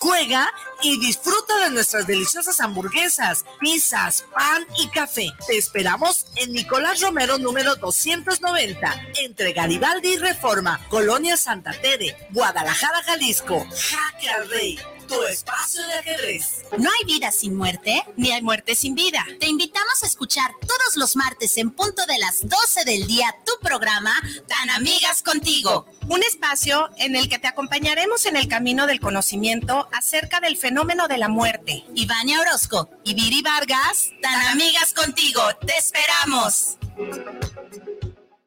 Juega y disfruta de nuestras deliciosas hamburguesas, pizzas, pan y café. Te esperamos en Nicolás Romero número 290, entre Garibaldi y Reforma, Colonia Santa Tere, Guadalajara, Jalisco. Jaque al Rey tu espacio de ajedrez. No hay vida sin muerte, ni hay muerte sin vida. Te invitamos a escuchar todos los martes en punto de las 12 del día tu programa Tan Amigas Contigo. Un espacio en el que te acompañaremos en el camino del conocimiento acerca del fenómeno de la muerte. Ivania Orozco y Viri Vargas, Tan Amigas Contigo. Te esperamos.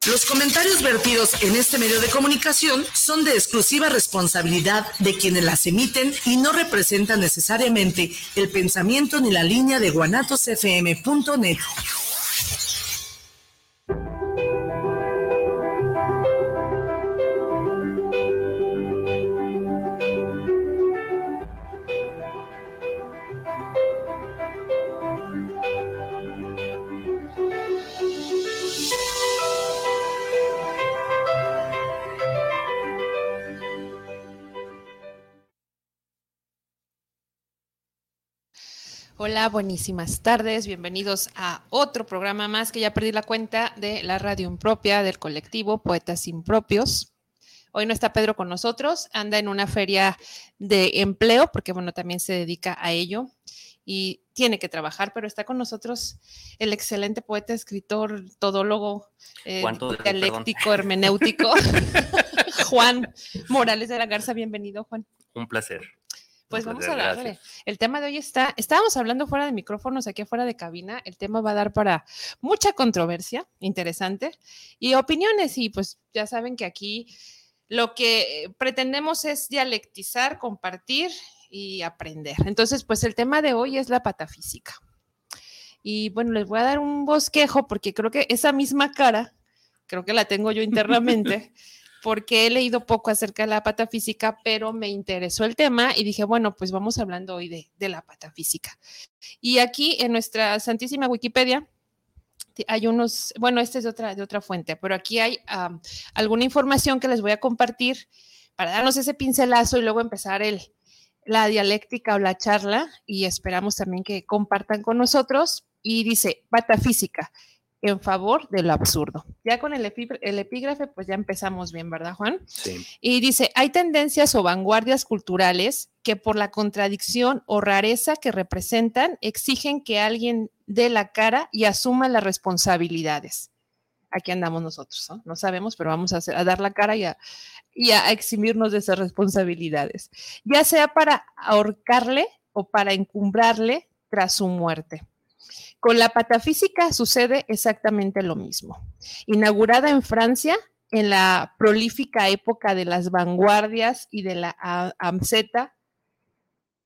Los comentarios vertidos en este medio de comunicación son de exclusiva responsabilidad de quienes las emiten y no representan necesariamente el pensamiento ni la línea de guanatosfm.net. Hola, buenísimas tardes. Bienvenidos a otro programa más que ya perdí la cuenta de la radio impropia del colectivo Poetas Impropios. Hoy no está Pedro con nosotros, anda en una feria de empleo, porque bueno, también se dedica a ello y tiene que trabajar, pero está con nosotros el excelente poeta, escritor, todólogo, eh, dialéctico, hermenéutico, Juan Morales de la Garza. Bienvenido, Juan. Un placer. Pues vamos a darle. El tema de hoy está, estábamos hablando fuera de micrófonos, aquí afuera de cabina. El tema va a dar para mucha controversia, interesante, y opiniones. Y pues ya saben que aquí lo que pretendemos es dialectizar, compartir y aprender. Entonces, pues el tema de hoy es la patafísica. Y bueno, les voy a dar un bosquejo porque creo que esa misma cara, creo que la tengo yo internamente. Porque he leído poco acerca de la patafísica, pero me interesó el tema y dije, bueno, pues vamos hablando hoy de, la patafísica. Y aquí en nuestra santísima Wikipedia hay unos, bueno, esta es de otra, de otra fuente, pero aquí hay alguna información que les voy a compartir para darnos ese pincelazo y luego empezar el, la dialéctica o la charla y esperamos también que compartan con nosotros. Y dice, patafísica en favor de lo absurdo. Ya con el, epígrafe, pues ya empezamos bien, ¿verdad, Juan? Sí. Y dice, hay tendencias o vanguardias culturales que por la contradicción o rareza que representan, exigen que alguien dé la cara y asuma las responsabilidades. Aquí andamos nosotros, ¿no? No sabemos, pero vamos a, a dar la cara y a, y a eximirnos de esas responsabilidades, ya sea para ahorcarle o para encumbrarle tras su muerte. Con la patafísica sucede exactamente lo mismo. Inaugurada en Francia en la prolífica época de las vanguardias y de la AMZ,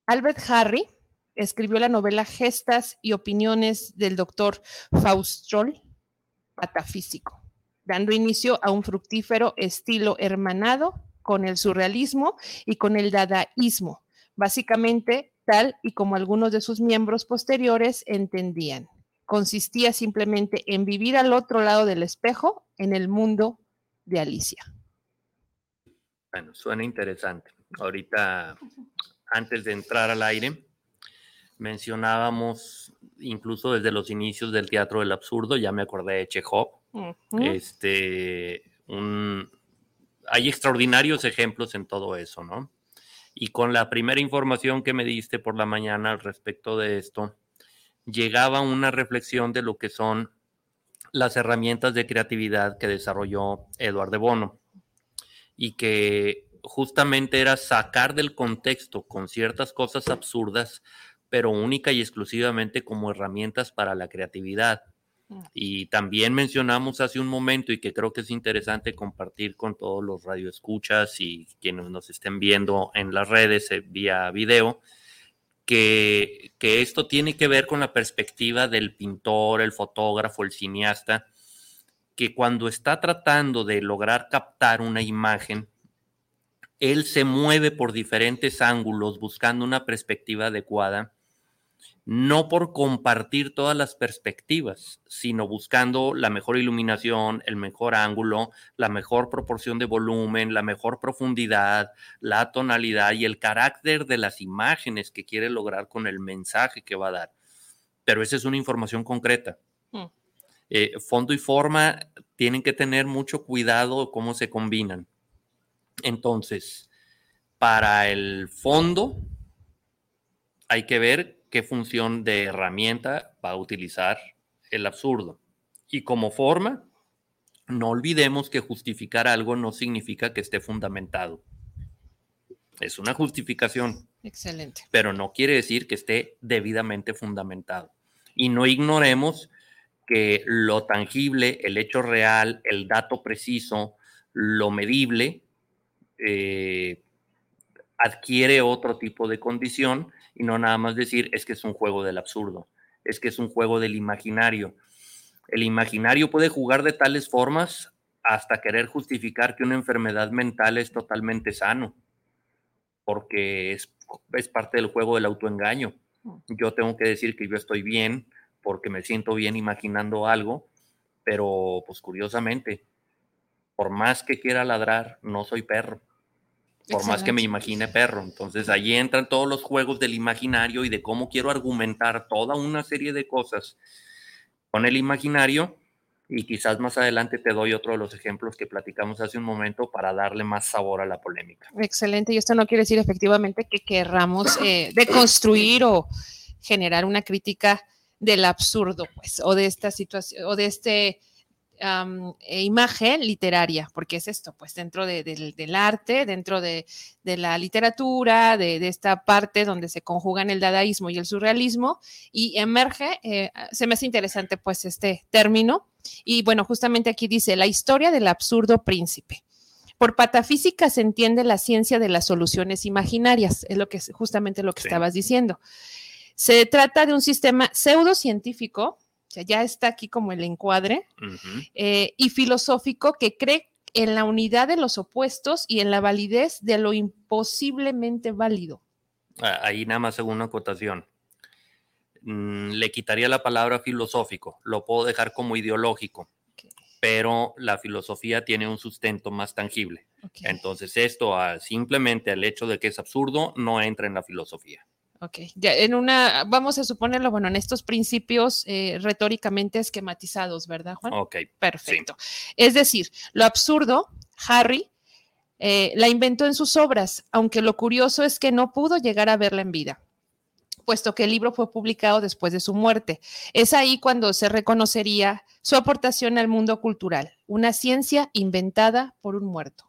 Albert Harry escribió la novela Gestas y opiniones del doctor Faustroll, patafísico, dando inicio a un fructífero estilo hermanado con el surrealismo y con el dadaísmo, básicamente tal y como algunos de sus miembros posteriores entendían. Consistía simplemente en vivir al otro lado del espejo en el mundo de Alicia. Bueno, suena interesante. Ahorita, antes de entrar al aire, mencionábamos incluso desde los inicios del teatro del absurdo, ya me acordé de Chekhov. Este, hay extraordinarios ejemplos en todo eso, ¿no? Y con la primera información que me diste por la mañana al respecto de esto, llegaba una reflexión de lo que son las herramientas de creatividad que desarrolló Eduardo de Bono y que justamente era sacar del contexto con ciertas cosas absurdas, pero única y exclusivamente como herramientas para la creatividad. Mm. Y también mencionamos hace un momento y que creo que es interesante compartir con todos los radioescuchas y quienes nos estén viendo en las redes eh, vía video, que, que, esto tiene que ver con la perspectiva del pintor, el fotógrafo, el cineasta, que cuando está tratando de lograr captar una imagen, él se mueve por diferentes ángulos buscando una perspectiva adecuada no por compartir todas las perspectivas, sino buscando la mejor iluminación, el mejor ángulo, la mejor proporción de volumen, la mejor profundidad, la tonalidad y el carácter de las imágenes que quiere lograr con el mensaje que va a dar. Pero esa es una información concreta. Mm. Eh, fondo y forma tienen que tener mucho cuidado cómo se combinan. Entonces, para el fondo, hay que ver qué función de herramienta va a utilizar el absurdo. Y como forma, no olvidemos que justificar algo no significa que esté fundamentado. Es una justificación. Excelente. Pero no quiere decir que esté debidamente fundamentado. Y no ignoremos que lo tangible, el hecho real, el dato preciso, lo medible, eh, adquiere otro tipo de condición y no nada más decir es que es un juego del absurdo, es que es un juego del imaginario. El imaginario puede jugar de tales formas hasta querer justificar que una enfermedad mental es totalmente sano, porque es, es parte del juego del autoengaño. Mm. Yo tengo que decir que yo estoy bien porque me siento bien imaginando algo, pero pues curiosamente, por más que quiera ladrar, no soy perro por más que me imagine perro. Entonces ahí entran todos los juegos del imaginario y de cómo quiero argumentar toda una serie de cosas con el imaginario. Y quizás más adelante te doy otro de los ejemplos que platicamos hace un momento para darle más sabor a la polémica. Excelente. Y esto no quiere decir efectivamente que querramos eh, deconstruir o generar una crítica del absurdo, pues, o de esta situación, o de este e imagen literaria, porque es esto, pues dentro del arte, dentro de, la literatura, de, esta parte donde se conjugan el dadaísmo y el surrealismo, y emerge, eh, se me hace interesante pues este término, y bueno, justamente aquí dice, la historia del absurdo príncipe. Por patafísica se entiende la ciencia de las soluciones imaginarias, es lo que justamente lo que estabas diciendo. Se trata de un sistema pseudocientífico ya está aquí como el encuadre, eh, y filosófico que cree en la unidad de los opuestos y en la validez de lo imposiblemente válido. Ah, ahí nada más según una acotación. Mm, le quitaría la palabra filosófico, lo puedo dejar como ideológico, pero la filosofía tiene un sustento más tangible. Entonces esto simplemente al hecho de que es absurdo no entra en la filosofía. Ok, ya en una, vamos a suponerlo, bueno, en estos principios eh, retóricamente esquematizados, ¿verdad, Juan? Ok. Perfecto. Es decir, lo absurdo, Harry eh, la inventó en sus obras, aunque lo curioso es que no pudo llegar a verla en vida puesto que el libro fue publicado después de su muerte. Es ahí cuando se reconocería su aportación al mundo cultural, una ciencia inventada por un muerto.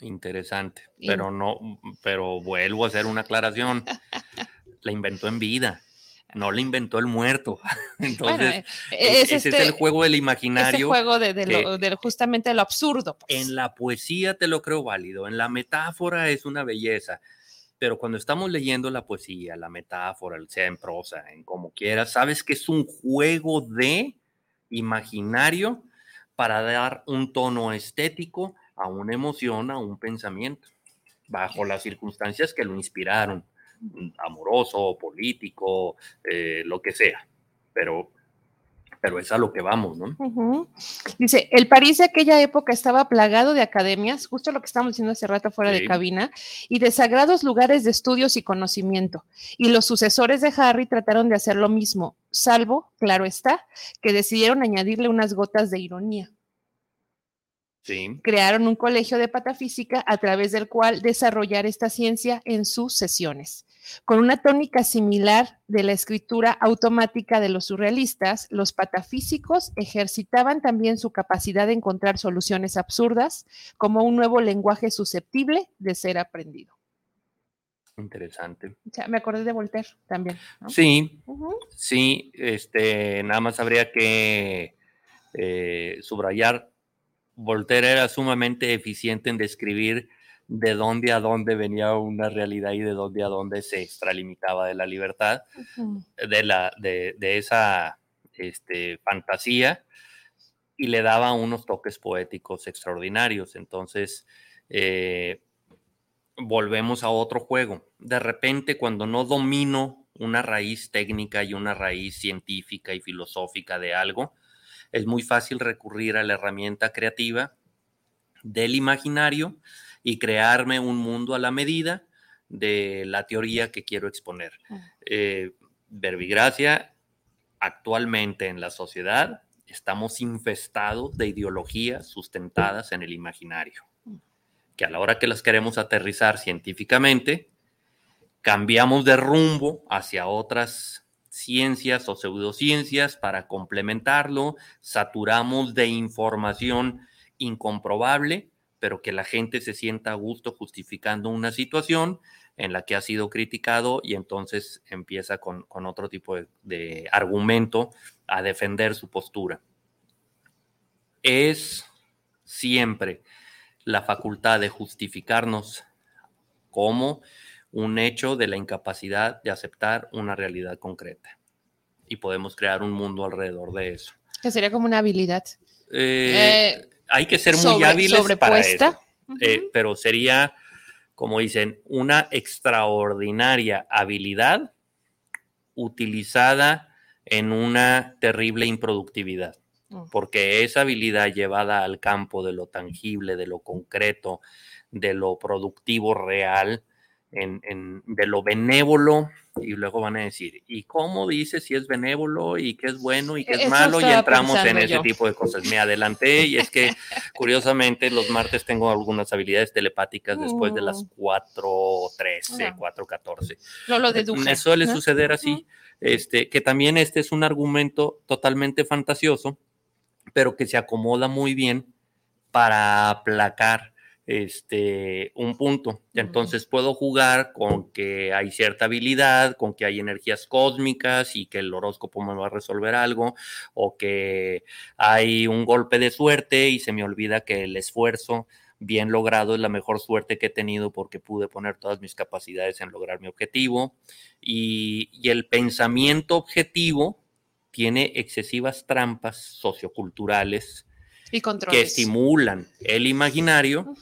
Interesante, pero no, pero vuelvo a hacer una aclaración. la inventó en vida, no la inventó el muerto. Entonces, e, e, ese es el este, juego del imaginario. el juego de, justamente lo absurdo. Pues. En la poesía te lo creo válido, en la metáfora es una belleza, pero cuando estamos leyendo la poesía, la metáfora, sea en prosa, en como quieras, sabes que es un juego de imaginario para dar un tono estético a una emoción, a un pensamiento, bajo las circunstancias que lo inspiraron, mm, amoroso, político, eh, lo que sea. Pero, pero es a lo que vamos, ¿no? Dice, el París de aquella época estaba plagado de academias, justo lo que estábamos diciendo hace rato fuera de cabina, y de sagrados lugares de estudios y conocimiento. Y los sucesores de Harry trataron de hacer lo mismo, salvo, claro está, que decidieron añadirle unas gotas de ironía. Crearon un colegio de patafísica a través del cual desarrollar esta ciencia en sus sesiones. Con una tónica similar de la escritura automática de los surrealistas, los patafísicos ejercitaban también su capacidad de encontrar soluciones absurdas como un nuevo lenguaje susceptible de ser aprendido. Interesante. me acordé de Voltaire también. Sí, sí, este, nada más habría que eh, subrayar Voltaire era sumamente eficiente en describir de dónde a dónde venía una realidad y de dónde a dónde se extralimitaba de la libertad, de, la, de, esa este, fantasía, y le daba unos toques poéticos extraordinarios. Entonces, eh, volvemos a otro juego. De repente, cuando no domino una raíz técnica y una raíz científica y filosófica de algo, es muy fácil recurrir a la herramienta creativa del imaginario y crearme un mundo a la medida de la teoría que quiero exponer. Eh, verbigracia, actualmente en la sociedad estamos infestados de ideologías sustentadas en el imaginario, que a la hora que las queremos aterrizar científicamente, cambiamos de rumbo hacia otras ciencias o pseudociencias para complementarlo, saturamos de información incomprobable, pero que la gente se sienta a gusto justificando una situación en la que ha sido criticado y entonces empieza con, otro tipo de, argumento a defender su postura. Es siempre la facultad de justificarnos como un hecho de la incapacidad de aceptar una realidad concreta. Y podemos crear un mundo alrededor de eso. Que sería como una habilidad. Eh, eh, hay que ser muy hábiles para eso. Eh, pero sería como dicen, una extraordinaria habilidad utilizada en una terrible improductividad, mm. porque esa habilidad llevada al campo de lo tangible, de lo concreto, de lo productivo real, de lo benévolo, y luego van a decir, ¿y cómo dice si es benévolo y qué es bueno y qué es malo? Y entramos en ese tipo de cosas. Me adelanté y es que curiosamente los martes tengo algunas habilidades telepáticas después de las 4.13, 4.14. No lo deduje. Me suele suceder así, este, que también este es un argumento totalmente fantasioso, pero que se acomoda muy bien para aplacar este, un punto. Entonces puedo jugar con que hay cierta habilidad, con que hay energías cósmicas y que el horóscopo me va a resolver algo, o que hay un golpe de suerte y se me olvida que el esfuerzo bien logrado es la mejor suerte que he tenido porque pude poner todas mis capacidades en lograr mi objetivo. Y, y el pensamiento objetivo tiene excesivas trampas socioculturales que estimulan el imaginario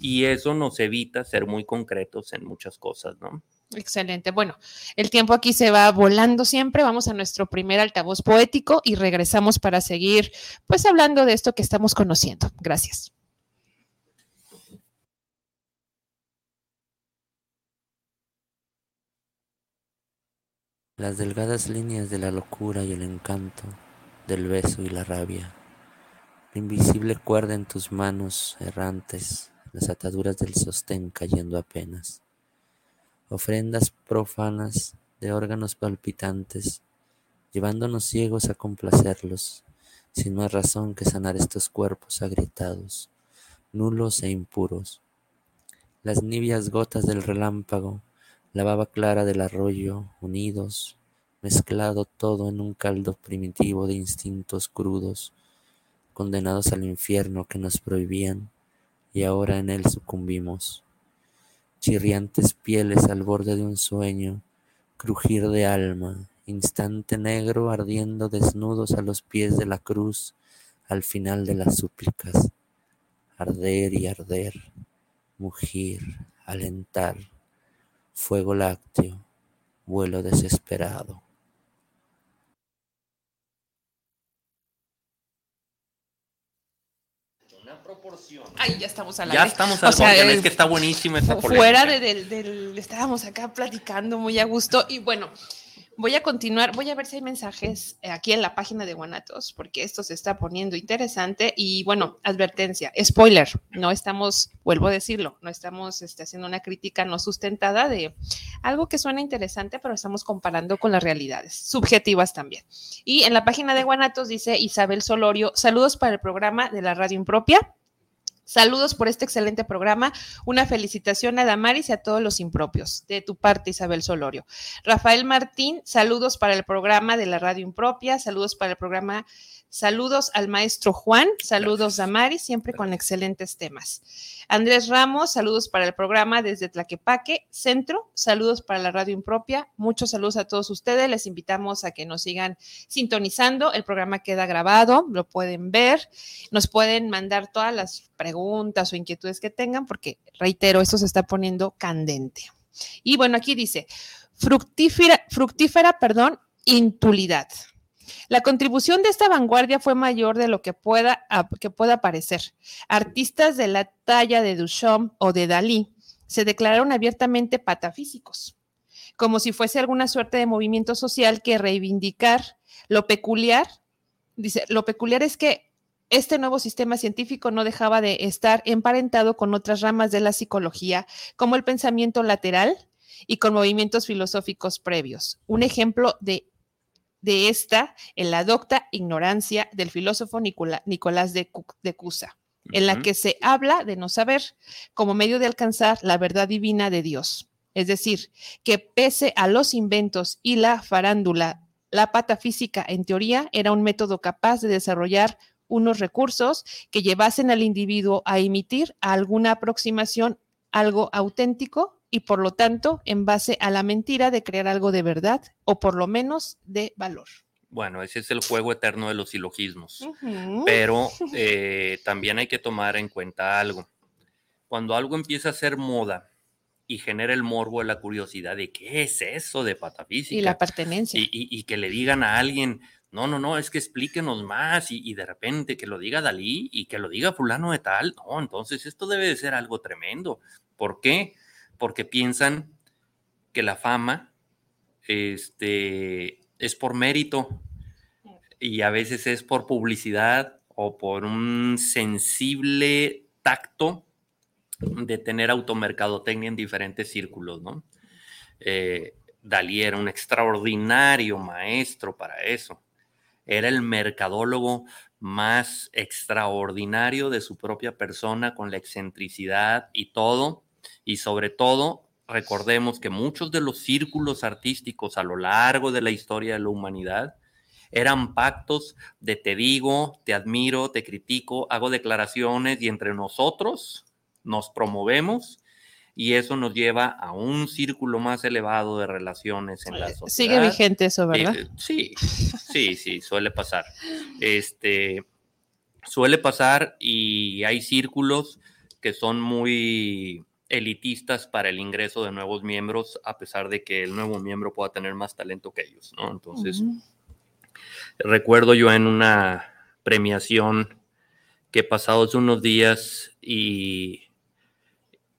y eso nos evita ser muy concretos en muchas cosas, ¿no? Excelente. Bueno, el tiempo aquí se va volando siempre. Vamos a nuestro primer altavoz poético y regresamos para seguir, pues, hablando de esto que estamos conociendo. Gracias. Las delgadas líneas de la locura y el encanto, del beso y la rabia invisible cuerda en tus manos errantes, las ataduras del sostén cayendo apenas. Ofrendas profanas de órganos palpitantes, llevándonos ciegos a complacerlos, sin más razón que sanar estos cuerpos agrietados, nulos e impuros. Las nibias gotas del relámpago, la baba clara del arroyo, unidos, mezclado todo en un caldo primitivo de instintos crudos, condenados al infierno que nos prohibían, y ahora en él sucumbimos. Chirriantes pieles al borde de un sueño, crujir de alma, instante negro ardiendo desnudos a los pies de la cruz, al final de las súplicas. Arder y arder, mugir, alentar, fuego lácteo, vuelo desesperado. Ay, ya estamos al Ya estamos al aire. es que está buenísima esta polémica. Fuera del, estábamos acá platicando muy a gusto y bueno, voy a continuar, voy a ver si hay mensajes eh, aquí en la página de Guanatos, porque esto se está poniendo interesante y bueno, advertencia, spoiler, no estamos, vuelvo a decirlo, no estamos este, haciendo una crítica no sustentada de algo que suena interesante, pero estamos comparando con las realidades, subjetivas también. Y en la página de Guanatos dice Isabel Solorio, saludos para el programa de la radio impropia Saludos por este excelente programa. Una felicitación a Damaris y a todos los impropios. De tu parte, Isabel Solorio. Rafael Martín, saludos para el programa de la radio impropia. Saludos para el programa Saludos al maestro Juan, saludos a Mari, siempre con excelentes temas. Andrés Ramos, saludos para el programa desde Tlaquepaque, Centro, saludos para la radio impropia, muchos saludos a todos ustedes, les invitamos a que nos sigan sintonizando, el programa queda grabado, lo pueden ver, nos pueden mandar todas las preguntas o inquietudes que tengan, porque reitero, esto se está poniendo candente. Y bueno, aquí dice, fructífera, fructífera perdón, intulidad. La contribución de esta vanguardia fue mayor de lo que pueda, que pueda parecer. Artistas de la talla de Duchamp o de Dalí se declararon abiertamente patafísicos, como si fuese alguna suerte de movimiento social que reivindicar lo peculiar. Dice, lo peculiar es que este nuevo sistema científico no dejaba de estar emparentado con otras ramas de la psicología, como el pensamiento lateral y con movimientos filosóficos previos. Un ejemplo de, de esta en la docta ignorancia del filósofo Nicolás de, Cusa, en la que se habla de no saber como medio de alcanzar la verdad divina de Dios. Es decir, que pese a los inventos y la farándula, la patafísica en teoría era un método capaz de desarrollar unos recursos que llevasen al individuo a emitir alguna aproximación, algo auténtico y por lo tanto en base a la mentira de crear algo de verdad o por lo menos de valor. Bueno, ese es el juego eterno de los silogismos, pero eh, también hay que tomar en cuenta algo. Cuando algo empieza a ser moda y genera el morbo de la curiosidad de qué es eso de patafísica. Y la pertenencia. y que le digan a alguien, no, no, no, es que explíquenos más y, de repente que lo diga Dalí y que lo diga fulano de tal. No, entonces esto debe de ser algo tremendo. ¿Por qué? Porque piensan que la fama este, es por mérito y a veces es por publicidad o por un sensible tacto de tener automercadotecnia en diferentes círculos, ¿no? Eh, Dalí era un extraordinario maestro para eso era el mercadólogo más extraordinario de su propia persona, con la excentricidad y todo. Y sobre todo, recordemos que muchos de los círculos artísticos a lo largo de la historia de la humanidad eran pactos de te digo, te admiro, te critico, hago declaraciones y entre nosotros nos promovemos y eso nos lleva a un círculo más elevado de relaciones en la sociedad. Sigue vigente eso, ¿verdad? Eh, sí, sí, sí, suele pasar. Este, suele pasar y hay círculos que son muy elitistas para el ingreso de nuevos miembros, a pesar de que el nuevo miembro pueda tener más talento que ellos, ¿no? Entonces, recuerdo yo en una premiación que pasados unos días y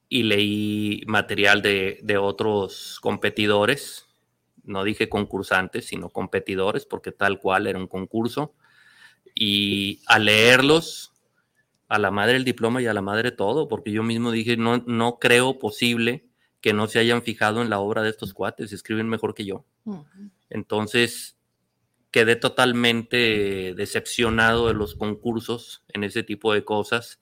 y leí material de, otros competidores, no dije concursantes, sino competidores, porque tal cual era un concurso. Y al leerlos, a la madre el diploma y a la madre todo, porque yo mismo dije, no, no creo posible que no se hayan fijado en la obra de estos cuates, escriben mejor que yo. Entonces, quedé totalmente decepcionado de los concursos en ese tipo de cosas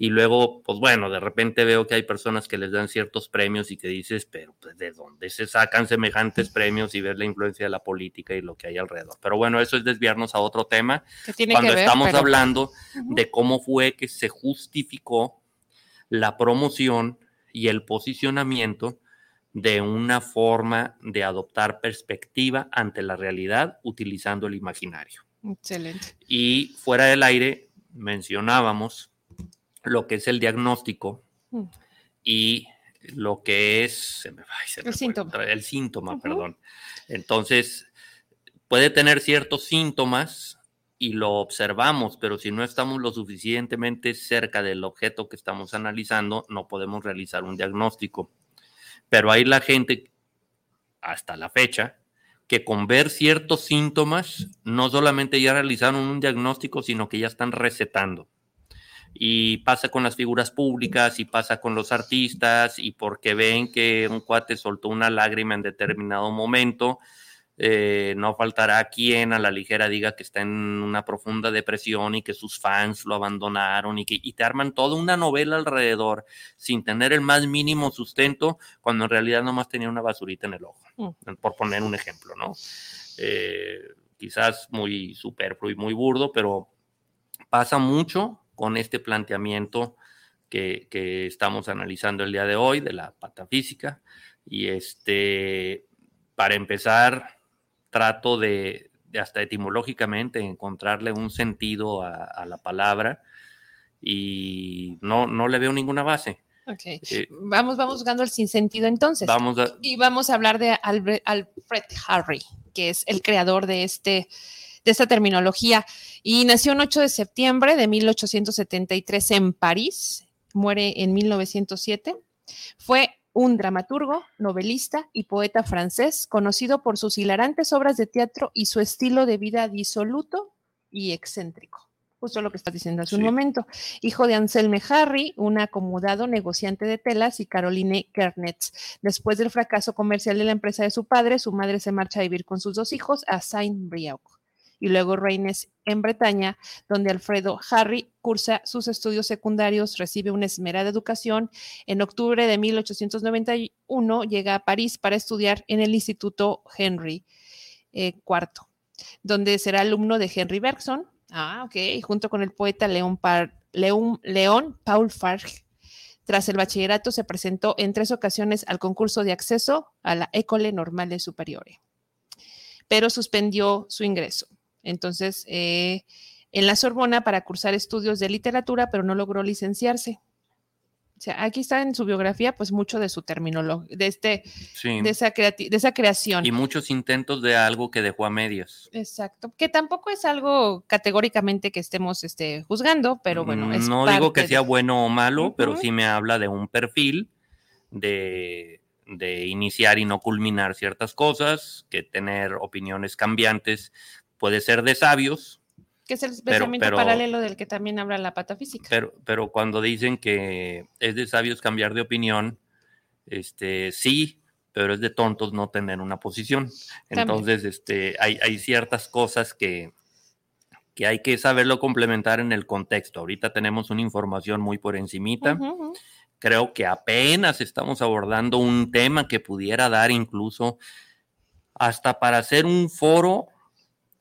y luego, pues bueno, de repente veo que hay personas que les dan ciertos premios y que dices, pero pues de dónde se sacan semejantes premios y ver la influencia de la política y lo que hay alrededor. Pero bueno, eso es desviarnos a otro tema. Cuando estamos hablando de cómo fue que se justificó la promoción y el posicionamiento de una forma de adoptar perspectiva ante la realidad utilizando el imaginario. Excelente. Y fuera del aire mencionábamos lo que es el diagnóstico mm. y lo que es el, síntoma. el síntoma. perdón. Entonces, puede tener ciertos síntomas y lo observamos, pero si no estamos lo suficientemente cerca del objeto que estamos analizando, no podemos realizar un diagnóstico. Pero hay la gente, hasta la fecha, que con ver ciertos síntomas, no solamente ya realizaron un diagnóstico, sino que ya están recetando y pasa con las figuras públicas y pasa con los artistas y porque ven que un cuate soltó una lágrima en determinado momento, eh, no faltará quien a la ligera diga que está en una profunda depresión y que sus fans lo abandonaron y que te arman toda una novela alrededor sin tener el más mínimo sustento cuando en realidad nomás tenía una basurita en el ojo, mm. por poner un ejemplo, ¿no? Eh, quizás muy superfluo y muy burdo, pero pasa mucho con este planteamiento que, estamos analizando el día de hoy de la patafísica. Y este, para empezar, trato de, hasta etimológicamente encontrarle un sentido a, la palabra y no, no le veo ninguna base. Ok. Eh, vamos, vamos buscando el sinsentido entonces. Vamos Y vamos a hablar de Alfred Harry, que es el creador de este de esta terminología. Y nació el 8 de septiembre de 1873 en París, muere en 1907. Fue un dramaturgo, novelista y poeta francés, conocido por sus hilarantes obras de teatro y su estilo de vida disoluto y excéntrico. Justo lo que estás diciendo hace un momento. Hijo de Anselme Harry, un acomodado negociante de telas, y Caroline Kernetz. Después del fracaso comercial de la empresa de su padre, su madre se marcha a vivir con sus dos hijos a Saint-Brieuc y luego Reines en Bretaña, donde Alfredo Harry cursa sus estudios secundarios, recibe una esmerada educación. En octubre de 1891 llega a París para estudiar en el Instituto Henry IV, eh, donde será alumno de Henry Bergson, ah, ok, junto con el poeta León, León Paul Farge. Tras el bachillerato se presentó en tres ocasiones al concurso de acceso a la École Normale Superiore, pero suspendió su ingreso. Entonces, eh, en la Sorbona para cursar estudios de literatura, pero no logró licenciarse. O sea, aquí está en su biografía, pues mucho de su terminología, de este, de, esa de esa creación. Y muchos intentos de algo que dejó a medias. Exacto, que tampoco es algo categóricamente que estemos este, juzgando, pero bueno, es No digo que sea bueno o malo, pero sí me habla de un perfil de, de iniciar y no culminar ciertas cosas, que tener opiniones cambiantes puede ser de sabios. Que es el pensamiento paralelo del que también habla la patafísica. Pero, pero cuando dicen que es de sabios cambiar de opinión, este, sí, pero es de tontos no tener una posición. Entonces, este, hay, hay ciertas cosas que, que hay que saberlo complementar en el contexto. Ahorita tenemos una información muy por encimita. Creo que apenas estamos abordando un tema que pudiera dar incluso hasta para hacer un foro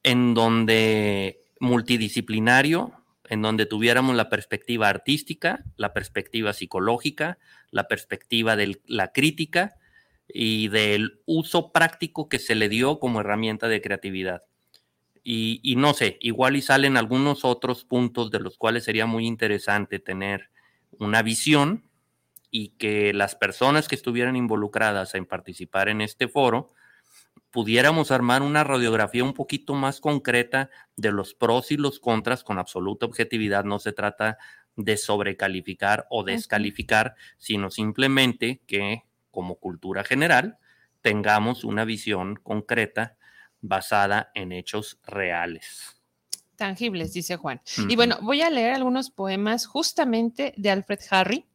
en donde multidisciplinario, en donde tuviéramos la perspectiva artística, la perspectiva psicológica, la perspectiva de la crítica y del uso práctico que se le dio como herramienta de creatividad. Y, no sé, igual y salen algunos otros puntos de los cuales sería muy interesante tener una visión y que las personas que estuvieran involucradas en participar en este foro pudiéramos armar una radiografía un poquito más concreta de los pros y los contras con absoluta objetividad. No se trata de sobrecalificar o descalificar, sino simplemente que como cultura general tengamos una visión concreta basada en hechos reales. Tangibles, dice Juan. Y bueno, voy a leer algunos poemas justamente de Alfred Harry.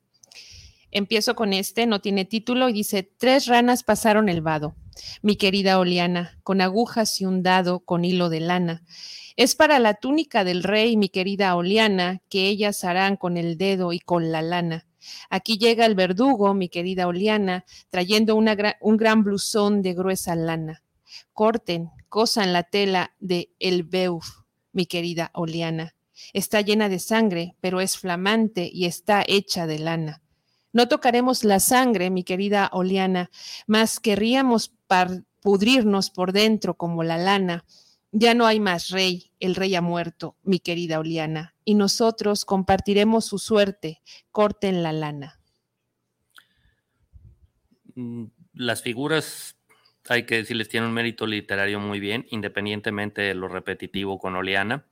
Empiezo con este, no tiene título y dice, tres ranas pasaron el vado mi querida Oliana, con agujas y un dado con hilo de lana. Es para la túnica del rey, mi querida Oliana, que ellas harán con el dedo y con la lana. Aquí llega el verdugo, mi querida Oliana, trayendo un gran blusón de gruesa lana. Corten, cosan la tela de el beuf, mi querida Oliana. Está llena de sangre, pero es flamante y está hecha de lana. No tocaremos la sangre, mi querida Oliana, mas querríamos pudrirnos por dentro como la lana. Ya no hay más rey, el rey ha muerto, mi querida Oliana, y nosotros compartiremos su suerte, corten la lana. Mm, las figuras, hay que decirles, tienen un mérito literario muy bien, independientemente de lo repetitivo con Oliana.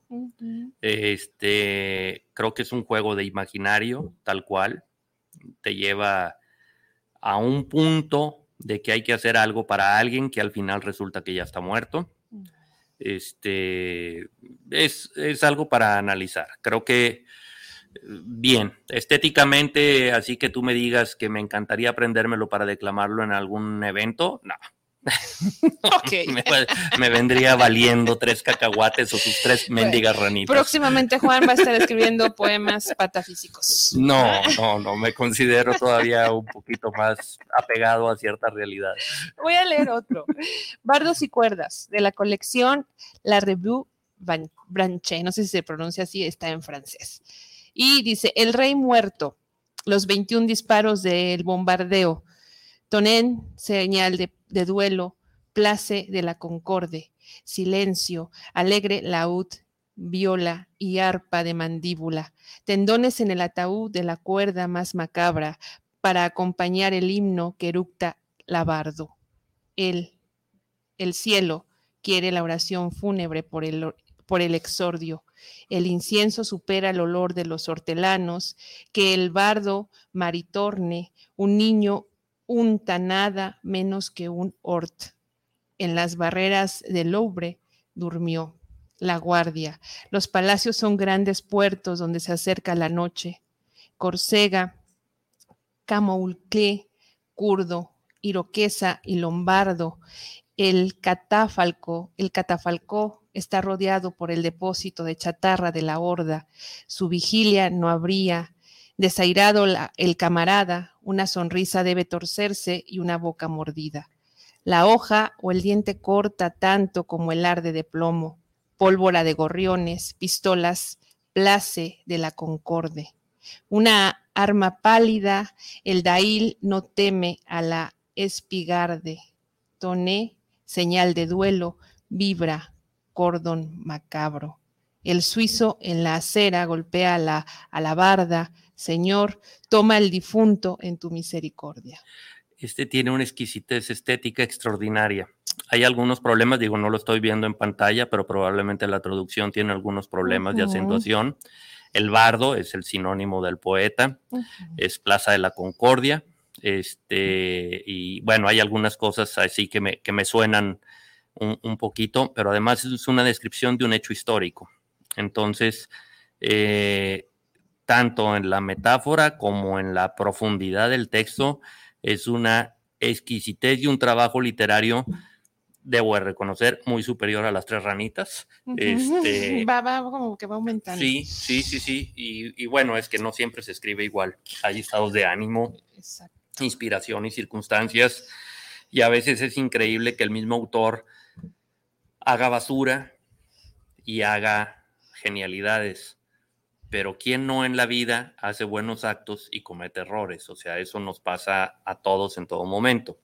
Este, creo que es un juego de imaginario, tal cual. Te lleva a un punto de que hay que hacer algo para alguien que al final resulta que ya está muerto. Este es, es algo para analizar. Creo que bien, estéticamente, así que tú me digas que me encantaría aprendérmelo para declamarlo en algún evento, no, me, vendría valiendo tres cacahuates o sus tres mendigas ranitas. Próximamente Juan va a estar escribiendo poemas patafísicos. No, no, no, me considero todavía un poquito más apegado a ciertas realidades. Voy a leer otro. Bardos y cuerdas, de la colección La Revue Branche, no sé si se pronuncia así, está en francés. Y dice, El Rey Muerto, los 21 disparos del bombardeo, Tonen, señal de de duelo, place de la concorde, silencio, alegre laúd, viola y arpa de mandíbula, tendones en el ataúd de la cuerda más macabra, para acompañar el himno que eructa Labardo. Él, el cielo, quiere la oración fúnebre por el, por el exordio. El incienso supera el olor de los hortelanos, que el bardo maritorne, un niño unta nada menos que un hort. En las barreras del Louvre durmió la guardia. Los palacios son grandes puertos donde se acerca la noche. Corsega, Camoulclé, Curdo, Iroquesa y Lombardo. El catafalco, el catafalco está rodeado por el depósito de chatarra de la horda. Su vigilia no habría. Desairado el camarada, una sonrisa debe torcerse y una boca mordida. La hoja o el diente corta tanto como el arde de plomo pólvora de gorriones, pistolas, place de la concorde. Una arma pálida, el dail no teme a la espigarde. Toné, señal de duelo, vibra, cordón macabro. El suizo en la acera golpea la, a la barda. Señor, toma el difunto en tu misericordia. Este tiene una exquisitez estética extraordinaria hay algunos problemas, digo, no lo estoy viendo en pantalla, pero probablemente la traducción tiene algunos problemas de acentuación. El bardo es el sinónimo del poeta, es Plaza de la Concordia, este, y bueno, hay algunas cosas así que me, que me suenan un, poquito, pero además es una descripción de un hecho histórico. Entonces, eh, tanto en la metáfora como en la profundidad del texto, es una exquisitez y un trabajo literario debo reconocer, muy superior a las tres ranitas. este, va, va, como que va aumentando. Sí, sí, sí, sí. Y, bueno, es que no siempre se escribe igual. Hay estados de ánimo, inspiración y circunstancias. Y a veces es increíble que el mismo autor haga basura y haga genialidades. Pero ¿quién no en la vida hace buenos actos y comete errores? O sea, eso nos pasa a todos en todo momento.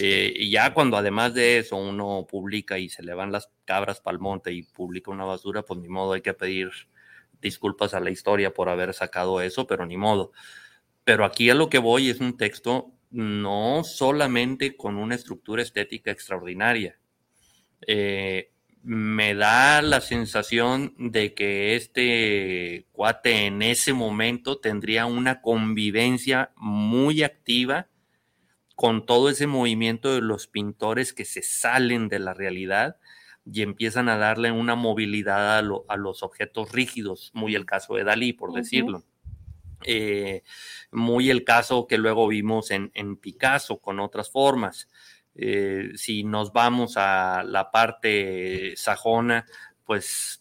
Eh, y ya cuando además de eso uno publica y se le van las cabras pa'l monte y publica una basura, pues ni modo, hay que pedir disculpas a la historia por haber sacado eso, pero ni modo. Pero aquí a lo que voy es un texto no solamente con una estructura estética extraordinaria. Eh, me da la sensación de que este cuate en ese momento tendría una convivencia muy activa con todo ese movimiento de los pintores que se salen de la realidad y empiezan a darle una movilidad a, los objetos rígidos, muy el caso de Dalí, por decirlo. Eh, muy el caso que luego vimos en, Picasso con otras formas. Eh, si nos vamos a la parte sajona, pues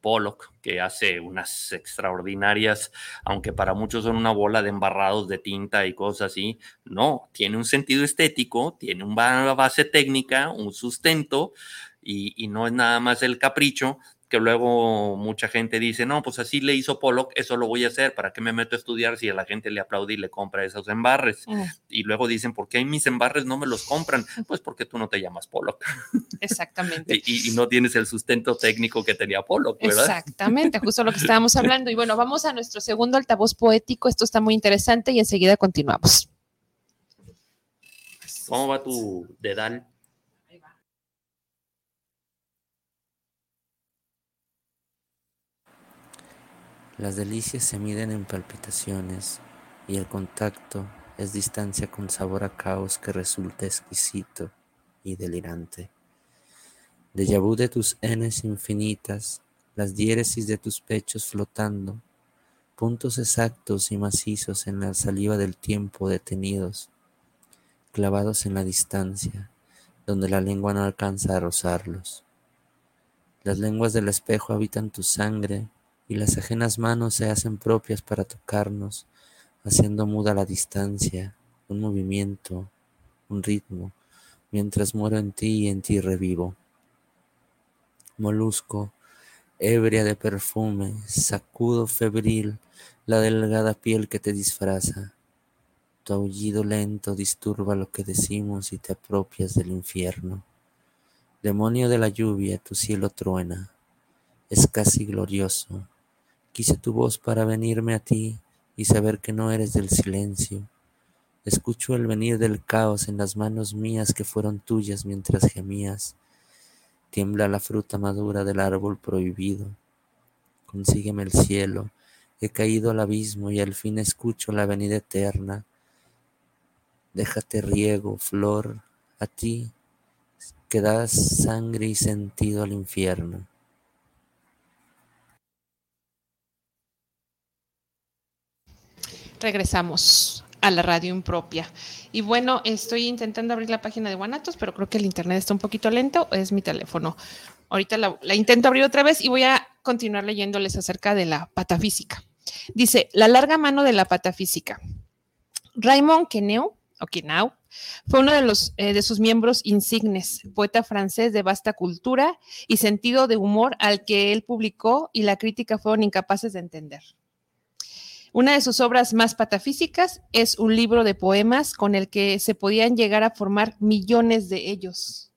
Pollock, que hace unas extraordinarias, aunque para muchos son una bola de embarrados de tinta y cosas así. No, tiene un sentido estético, tiene una base técnica, un sustento, y, y no es nada más el capricho que luego mucha gente dice, no, pues así le hizo Pollock, eso lo voy a hacer, ¿para qué me meto a estudiar si a la gente le aplaude y le compra esos embarres? Mm. Y luego dicen, ¿por qué mis embarres no me los compran? Pues porque tú no te llamas Pollock. Exactamente. y, no tienes el sustento técnico que tenía Pollock, ¿verdad? Exactamente, justo lo que estábamos hablando. Y bueno, vamos a nuestro segundo altavoz poético, esto está muy interesante y enseguida continuamos. ¿Cómo va tu dedal? Las delicias se miden en palpitaciones y el contacto es distancia con sabor a caos que resulta exquisito y delirante. De vu de tus enes infinitas, las diéresis de tus pechos flotando, puntos exactos y macizos en la saliva del tiempo detenidos, clavados en la distancia, donde la lengua no alcanza a rozarlos. Las lenguas del espejo habitan tu sangre y las ajenas manos se hacen propias para tocarnos, haciendo muda la distancia, un movimiento, un ritmo, mientras muero en ti y en ti revivo. Molusco, ebria de perfume, sacudo febril la delgada piel que te disfraza. Tu aullido lento disturba lo que decimos y te apropias del infierno. Demonio de la lluvia, tu cielo truena, es casi glorioso, Quise tu voz para venirme a ti y saber que no eres del silencio, Escucho el venir del caos en las manos mías que fueron tuyas mientras gemías. Tiembla la fruta madura del árbol prohibido. Consígueme el cielo. He caído al abismo y al fin escucho la venida eterna. Déjate riego, flor, a ti que das sangre y sentido al infierno. Regresamos a la radio impropia. Y bueno, estoy intentando abrir la página de Guanatos, pero creo que el internet está un poquito lento, es mi teléfono. Ahorita la, intento abrir otra vez y voy a continuar leyéndoles acerca de la patafísica. Dice, la larga mano de la patafísica. Raymond Queneau, o Queneau, fue uno de, los, eh, de sus miembros insignes, poeta francés de vasta cultura y sentido de humor al que él publicó y la crítica fueron incapaces de entender. Una de sus obras más patafísicas es un libro de poemas con el que se podían llegar a formar millones de ellos.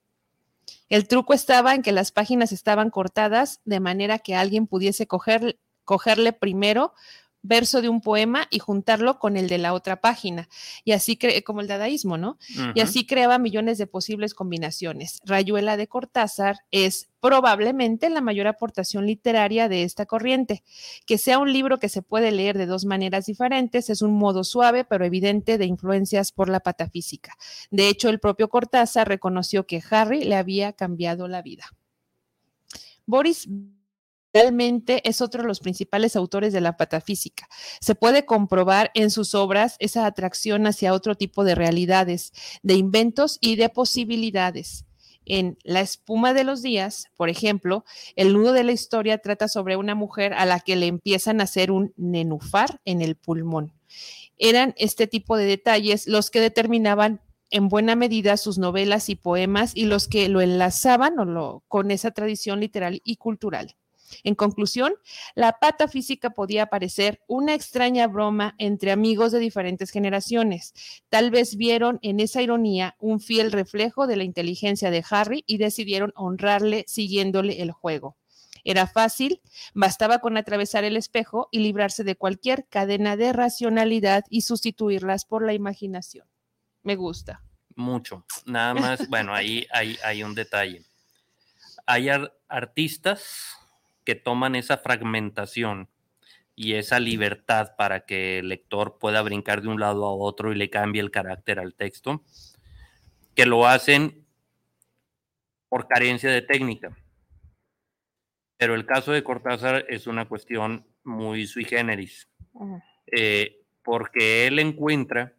El truco estaba en que las páginas estaban cortadas de manera que alguien pudiese cogerle primero verso de un poema y juntarlo con el de la otra página. Y así, como el dadaísmo, ¿no? Y así creaba millones de posibles combinaciones. Rayuela de Cortázar es probablemente la mayor aportación literaria de esta corriente. Que sea un libro que se puede leer de dos maneras diferentes es un modo suave pero evidente de influencias por la patafísica. De hecho, el propio Cortázar reconoció que Harry le había cambiado la vida. Boris realmente es otro de los principales autores de la patafísica. Se puede comprobar en sus obras esa atracción hacia otro tipo de realidades, de inventos y de posibilidades. En La espuma de los días, por ejemplo, el nudo de la historia trata sobre una mujer a la que le empiezan a hacer un nenufar en el pulmón. Eran este tipo de detalles los que determinaban en buena medida sus novelas y poemas y los que lo enlazaban o lo, con esa tradición literal y cultural. En conclusión, la patafísica podía parecer una extraña broma entre amigos de diferentes generaciones. Tal vez vieron en esa ironía un fiel reflejo de la inteligencia de Harry y decidieron honrarle siguiéndole el juego. Era fácil, bastaba con atravesar el espejo y librarse de cualquier cadena de racionalidad y sustituirlas por la imaginación. Me gusta. Mucho. Nada más, bueno, ahí hay, un detalle. Hay artistas que toman esa fragmentación y esa libertad para que el lector pueda brincar de un lado a otro y le cambie el carácter al texto, que lo hacen por carencia de técnica. Pero el caso de Cortázar es una cuestión muy sui generis, eh, porque él encuentra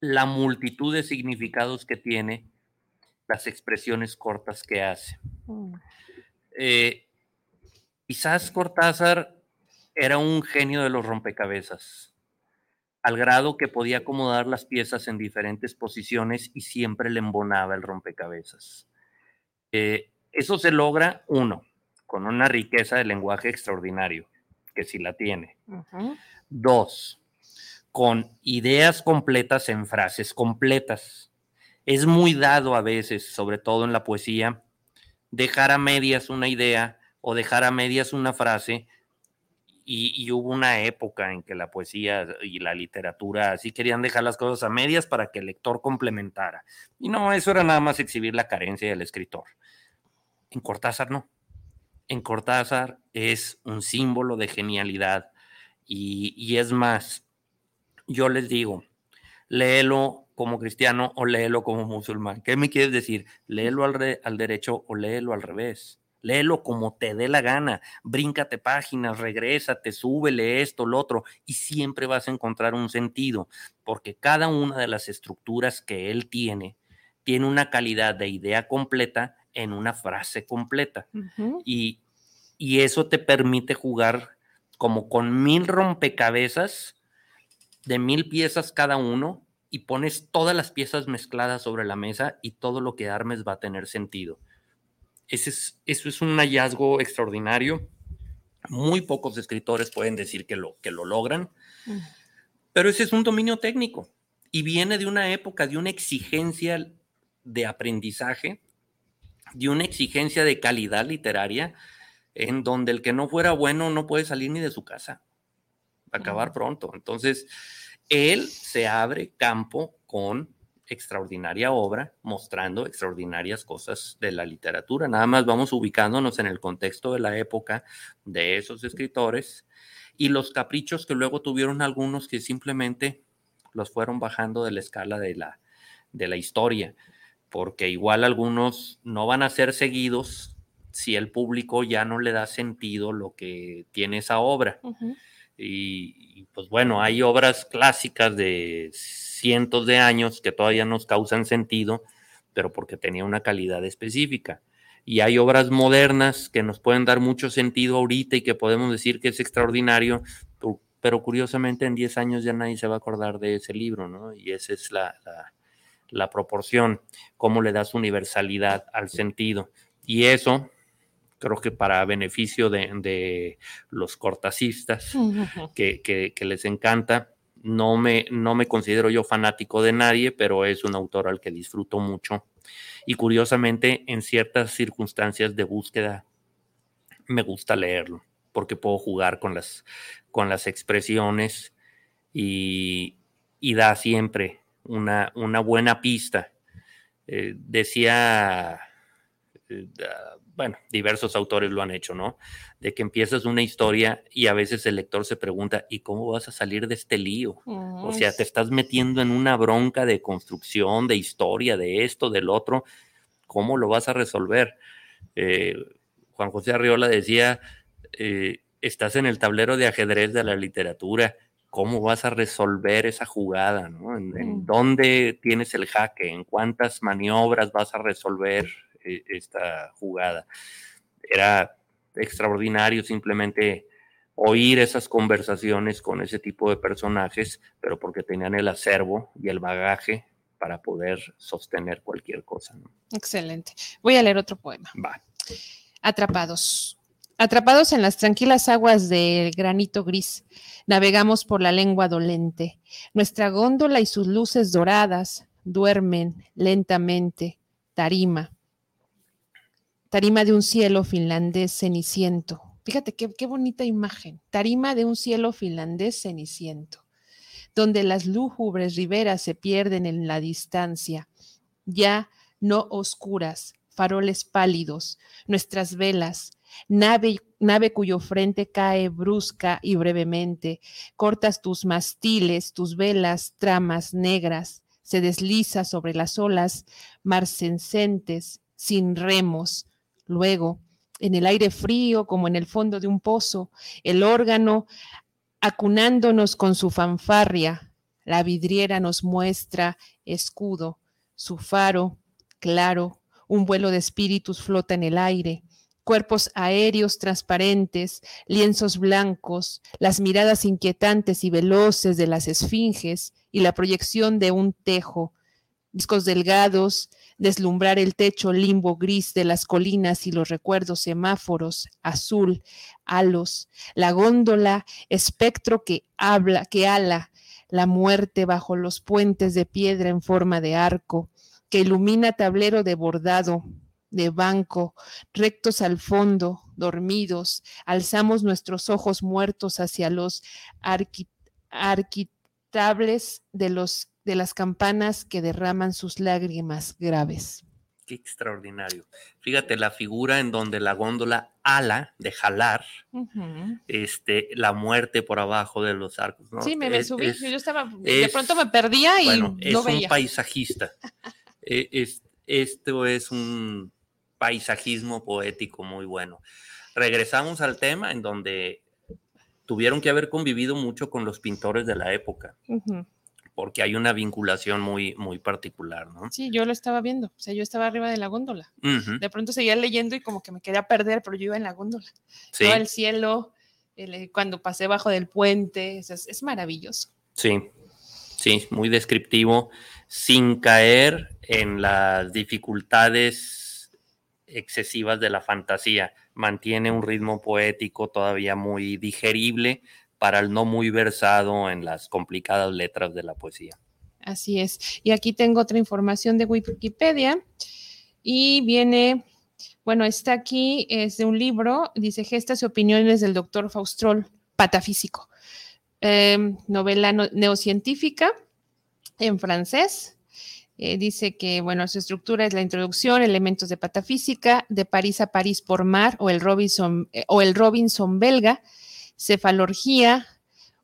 la multitud de significados que tiene las expresiones cortas que hace. Mm. Eh, Quizás Cortázar era un genio de los rompecabezas, al grado que podía acomodar las piezas en diferentes posiciones y siempre le embonaba el rompecabezas. Eh, eso se logra, uno, con una riqueza de lenguaje extraordinario, que sí la tiene. Dos, con ideas completas en frases completas. Es muy dado a veces, sobre todo en la poesía, dejar a medias una idea o dejar a medias una frase. Y, hubo una época en que la poesía y la literatura así querían dejar las cosas a medias para que el lector complementara. Y no, eso era nada más exhibir la carencia del escritor. En Cortázar no. En Cortázar es un símbolo de genialidad. Y, es más, yo les digo, léelo como cristiano o léelo como musulmán. ¿Qué me quieres decir? Léelo al, al derecho o léelo al revés léelo como te dé la gana, bríncate páginas, regrésate, súbele esto, lo otro, y siempre vas a encontrar un sentido, porque cada una de las estructuras que él tiene tiene una calidad de idea completa en una frase completa. y, y eso te permite jugar como con mil rompecabezas de mil piezas cada uno y pones todas las piezas mezcladas sobre la mesa y todo lo que armes va a tener sentido. Ese es, eso es un hallazgo extraordinario. Muy pocos escritores pueden decir que lo, que lo logran, mm. pero ese es un dominio técnico y viene de una época, de una exigencia de aprendizaje, de una exigencia de calidad literaria, en donde el que no fuera bueno no puede salir ni de su casa, acabar pronto. Entonces, él se abre campo con extraordinaria obra, mostrando extraordinarias cosas de la literatura. Nada más vamos ubicándonos en el contexto de la época de esos escritores y los caprichos que luego tuvieron algunos que simplemente los fueron bajando de la escala de la, de la historia, porque igual algunos no van a ser seguidos si el público ya no le da sentido lo que tiene esa obra. Y, pues bueno, hay obras clásicas de cientos de años que todavía nos causan sentido, pero porque tenía una calidad específica. Y hay obras modernas que nos pueden dar mucho sentido ahorita y que podemos decir que es extraordinario, pero curiosamente en 10 años ya nadie se va a acordar de ese libro, ¿no? Y esa es la, la proporción, cómo le das universalidad al sentido. Y eso, creo que para beneficio de, los cortacistas, que, les encanta, no me, no me considero yo fanático de nadie, pero es un autor al que disfruto mucho. Y curiosamente, en ciertas circunstancias de búsqueda, me gusta leerlo, porque puedo jugar con las, con las expresiones y, y da siempre una, una buena pista. Eh, decía, eh, bueno, diversos autores lo han hecho, ¿no? De que empiezas una historia y a veces el lector se pregunta, ¿y cómo vas a salir de este lío? O sea, te estás metiendo en una bronca de construcción, de historia, de esto, del otro, ¿cómo lo vas a resolver? Eh, Juan José Arriola decía, estás en el tablero de ajedrez de la literatura, cómo vas a resolver esa jugada, ¿no? En, dónde tienes el jaque, en cuántas maniobras vas a resolver eh, esta jugada. Era extraordinario simplemente oír esas conversaciones con ese tipo de personajes, pero porque tenían el acervo y el bagaje para poder sostener cualquier cosa. Excelente. Voy a leer otro poema. Va. Atrapados. Atrapados en las tranquilas aguas del granito gris, navegamos por la lengua dolente. Nuestra góndola y sus luces doradas duermen lentamente. Tarima. Tarima de un cielo finlandés ceniciento. Fíjate qué, qué bonita imagen. Tarima de un cielo finlandés ceniciento, donde las lúgubres riberas se pierden en la distancia, ya no oscuras, faroles pálidos, nuestras velas, nave, nave cuyo frente cae brusca y brevemente, cortas tus mastiles, tus velas, tramas negras, se desliza sobre las olas marcescentes, sin remos. Luego, en el aire frío como en el fondo de un pozo, el órgano acunándonos con su fanfarria, la vidriera nos muestra escudo, su faro claro, un vuelo de espíritus flota en el aire, cuerpos aéreos transparentes, lienzos blancos, las miradas inquietantes y veloces de las esfinges y la proyección de un tejo, discos delgados, deslumbrar el techo limbo gris de las colinas y los recuerdos semáforos, azul, halos, la góndola, espectro que habla, que ala, la muerte bajo los puentes de piedra en forma de arco, que ilumina tablero de bordado, de banco, rectos al fondo, dormidos, alzamos nuestros ojos muertos hacia los arquitables de, los, de las campanas que derraman sus lágrimas graves. Qué extraordinario. Fíjate la figura en donde la góndola ala de jalar, este, la muerte por abajo de los arcos. Sí, me, subí, yo estaba, de pronto me perdía y bueno, es un paisajista. Eh, esto es un paisajismo poético muy bueno. Regresamos al tema en donde tuvieron que haber convivido mucho con los pintores de la época. Porque hay una vinculación muy, muy particular, ¿no? Sí, yo lo estaba viendo. O sea, yo estaba arriba de la góndola. De pronto seguía leyendo y como que me quería perder, pero yo iba en la góndola. Sí. el cielo, eh, cuando pasé bajo del puente, es, es maravilloso. Sí, sí, muy descriptivo, sin caer en las dificultades excesivas de la fantasía. Mantiene un ritmo poético todavía muy digerible para el no muy versado en las complicadas letras de la poesía. Así es. Y aquí tengo otra información de Wikipedia y viene, bueno, está aquí, es de un libro, dice Gestas y Opiniones del doctor Faustrol, patafísico. em, novela neocientífica en francés. Eh, dice que, bueno, su estructura es la introducción, elementos de patafísica, de París a París por mar o el Robinson, eh, o el Robinson belga, cefalorgía,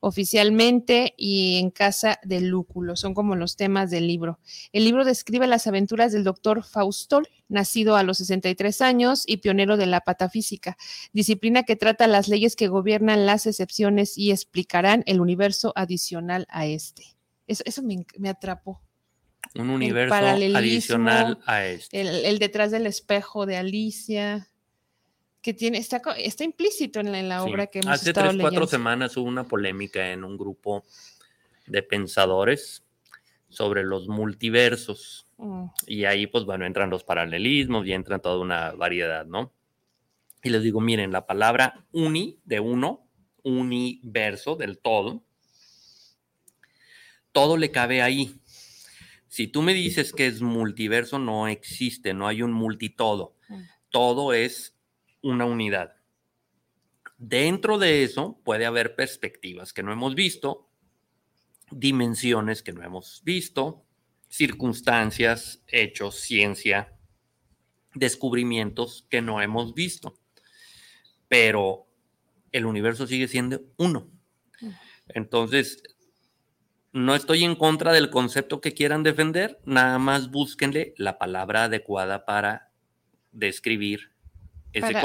oficialmente y en casa del lúculo. Son como los temas del libro. El libro describe las aventuras del doctor Faustol, nacido a los 63 años y pionero de la patafísica, disciplina que trata las leyes que gobiernan las excepciones y explicarán el universo adicional a este. Eso, me, atrapó. Un universo adicional a este. el detrás del espejo de Alicia que tiene, está, está implícito en la, obra que hemos Hace tres, cuatro semanas hubo una polémica en un grupo de pensadores sobre los multiversos. Mm. Y ahí, pues bueno, entran los paralelismos y entra toda una variedad, ¿no? Y les digo, miren, la palabra uni, de uno, universo, del todo, todo le cabe ahí. Si tú me dices que es multiverso, no existe, no hay un multitodo. Mm. Todo es una unidad. Dentro de eso puede haber perspectivas que no hemos visto, dimensiones que no hemos visto, circunstancias, hechos, ciencia, descubrimientos que no hemos visto. Pero el universo sigue siendo uno. Entonces, no estoy en contra del concepto que quieran defender, nada más búsquenle la palabra adecuada para describir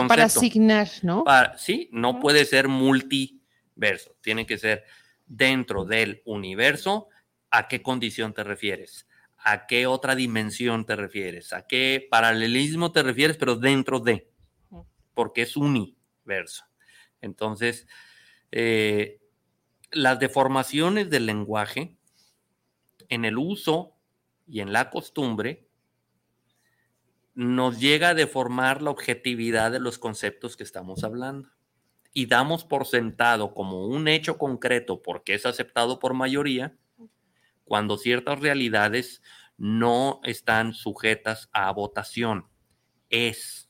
para, asignar, ¿no? sí, no puede ser multiverso, tiene que ser dentro del universo. ¿A qué condición te refieres? ¿A qué otra dimensión te refieres? ¿A qué paralelismo te refieres, pero dentro de? Porque es universo. Entonces, eh, las deformaciones del lenguaje en el uso y en la costumbre nos llega a deformar la objetividad de los conceptos que estamos hablando. Y damos por sentado como un hecho concreto porque es aceptado por mayoría, cuando ciertas realidades no están sujetas a votación. Es,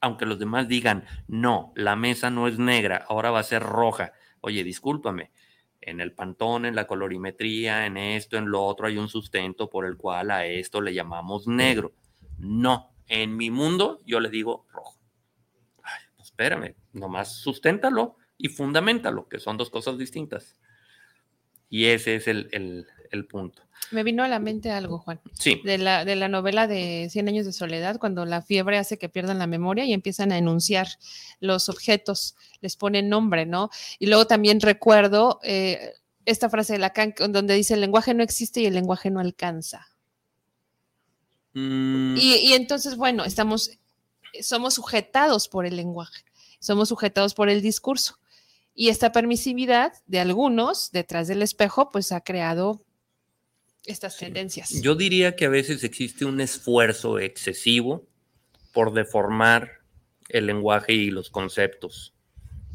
aunque los demás digan, no, la mesa no es negra, ahora va a ser roja. Oye, discúlpame, en el pantón, en la colorimetría, en esto, en lo otro, hay un sustento por el cual a esto le llamamos negro. No, en mi mundo yo le digo rojo. Ay, pues espérame, nomás susténtalo y fundamentalo, que son dos cosas distintas. Y ese es el, punto. Me vino a la mente algo, Juan. Sí. De la, de la novela de Cien años de soledad, cuando la fiebre hace que pierdan la memoria y empiezan a enunciar los objetos, les ponen nombre, ¿no? Y luego también recuerdo eh, esta frase de Lacan, donde dice, el lenguaje no existe y el lenguaje no alcanza. Mm. Y, entonces, bueno, estamos, somos sujetados por el lenguaje, somos sujetados por el discurso. Y esta permisividad de algunos detrás del espejo, pues ha creado estas tendencias. Yo diría que a veces existe un esfuerzo excesivo por deformar el lenguaje y los conceptos.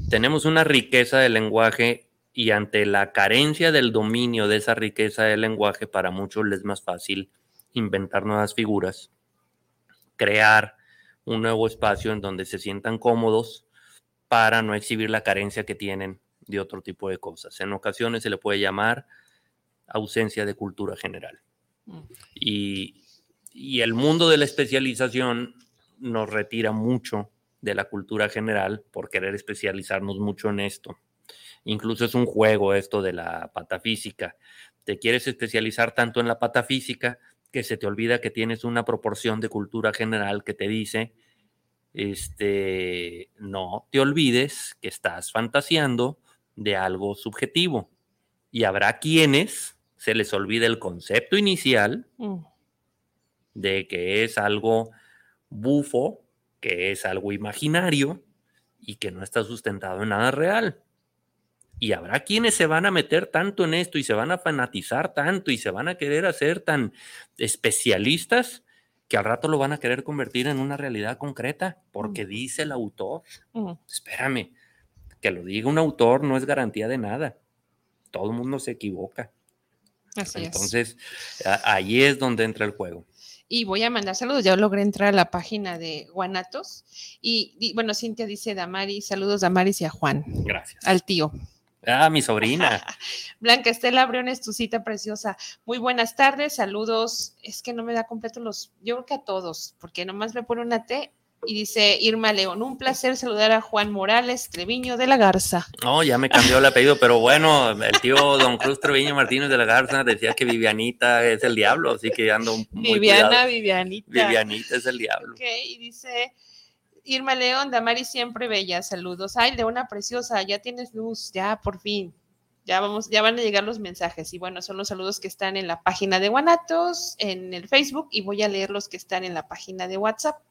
Tenemos una riqueza del lenguaje y ante la carencia del dominio de esa riqueza del lenguaje, para muchos les es más fácil inventar nuevas figuras, crear un nuevo espacio en donde se sientan cómodos para no exhibir la carencia que tienen de otro tipo de cosas. En ocasiones se le puede llamar ausencia de cultura general. Mm. Y, el mundo de la especialización nos retira mucho de la cultura general por querer especializarnos mucho en esto. Incluso es un juego esto de la patafísica. Te quieres especializar tanto en la patafísica que se te olvida que tienes una proporción de cultura general que te dice, este, no te olvides que estás fantaseando de algo subjetivo. Y habrá quienes se les olvida el concepto inicial mm. de que es algo bufo, que es algo imaginario y que no está sustentado en nada real. Y habrá quienes se van a meter tanto en esto y se van a fanatizar tanto y se van a querer hacer tan especialistas que al rato lo van a querer convertir en una realidad concreta, porque dice el autor. Espérame, que lo diga un autor no es garantía de nada. Todo el mundo se equivoca. Así Entonces, ahí es donde entra el juego. Y voy a mandar saludos, ya logré entrar a la página de Guanatos. Y, y bueno, Cintia dice Damari, saludos a Damaris y a Juan. Gracias. Al tío. Ah, mi sobrina. Blanca Estela Briones, tu cita preciosa. Muy buenas tardes, saludos. Es que no me da completo los, yo creo que a todos, porque nomás me pone una T y dice Irma León, un placer saludar a Juan Morales Treviño de la Garza. No, ya me cambió el apellido, pero bueno, el tío Don Cruz Treviño Martínez de la Garza decía que Vivianita es el diablo, así que ando muy Viviana, Vivianita. Vivianita es el diablo. Ok, y dice Irma León, Damari siempre bella, saludos. Ay, Leona preciosa, ya tienes luz, ya por fin. Ya vamos, ya van a llegar los mensajes. Y bueno, son los saludos que están en la página de Guanatos, en el Facebook, y voy a leer los que están en la página de WhatsApp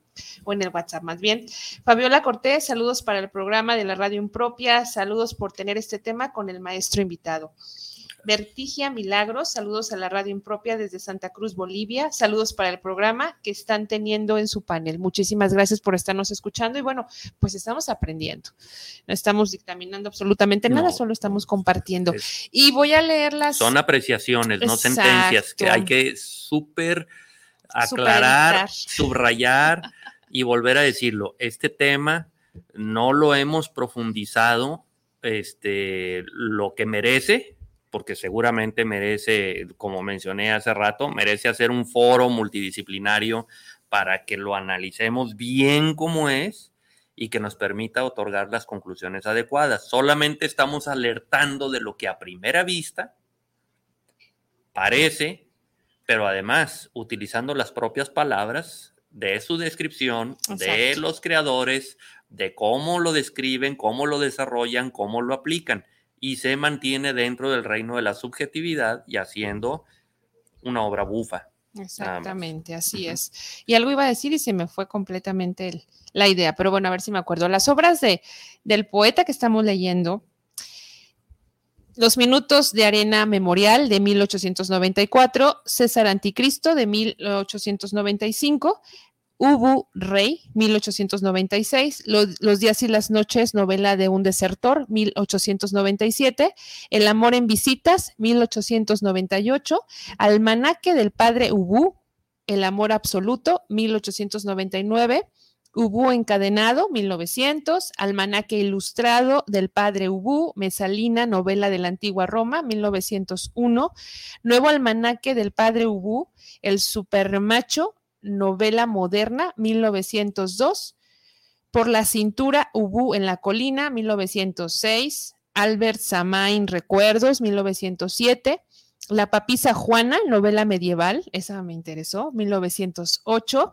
o en el WhatsApp más bien. Fabiola Cortés, saludos para el programa de la radio impropia, saludos por tener este tema con el maestro invitado. Vertigia Milagros, saludos a la radio impropia desde Santa Cruz, Bolivia, saludos para el programa que están teniendo en su panel. Muchísimas gracias por estarnos escuchando y bueno, pues estamos aprendiendo. No estamos dictaminando absolutamente nada, solo estamos compartiendo. y voy a leerlas. Son apreciaciones, no sentencias, que hay que súper aclarar, subrayar y volver a decirlo. Este tema no lo hemos profundizado este, lo que merece, porque seguramente merece, como mencioné hace rato, merece hacer un foro multidisciplinario para que lo analicemos bien como es y que nos permita otorgar las conclusiones adecuadas. Solamente estamos alertando de lo que a primera vista parece, pero además utilizando las propias palabras de su descripción, de los creadores, de cómo lo describen, cómo lo desarrollan, cómo lo aplican y se mantiene dentro del reino de la subjetividad y haciendo una obra bufa. Exactamente, así es. Y algo iba a decir y se me fue completamente la idea, pero bueno, a ver si me acuerdo. Las obras de, del poeta que estamos leyendo, Los Minutos de Arena Memorial de 1894, César Anticristo de 1895, Ubu Rey, 1896, los, días y las noches, novela de un desertor, 1897, El amor en visitas, 1898, Almanaque del padre Ubu, El amor absoluto, 1899, Ubu encadenado, 1900, Almanaque ilustrado del padre Ubu, Mesalina, novela de la antigua Roma, 1901, Nuevo almanaque del padre Ubu, El supermacho, novela moderna, 1902. Por la cintura, Ubu en la colina, 1906. Albert Samain, Recuerdos, 1907. La papisa Juana, novela medieval, esa me interesó, 1908.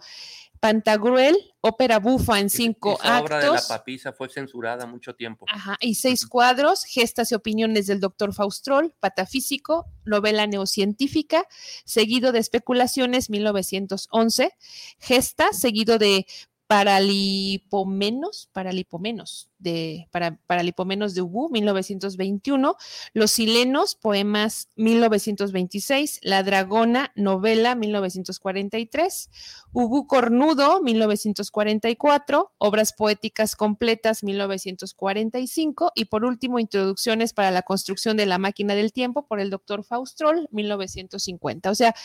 Pantagruel, ópera bufa en cinco actos. La obra de la papisa fue censurada mucho tiempo. Ajá, y seis cuadros, gestas y opiniones del doctor Faustrol, patafísico, novela neocientífica, seguido de especulaciones, 1911, gesta, seguido de Paralipomenos, Paralipomenos, de, para, Paralipomenos de Ubu, 1921, Los Silenos, poemas 1926, La Dragona, novela 1943, Ubu Cornudo, 1944, Obras Poéticas Completas, 1945, y por último, Introducciones para la construcción de la máquina del tiempo por el doctor Faustrol, 1950. O sea,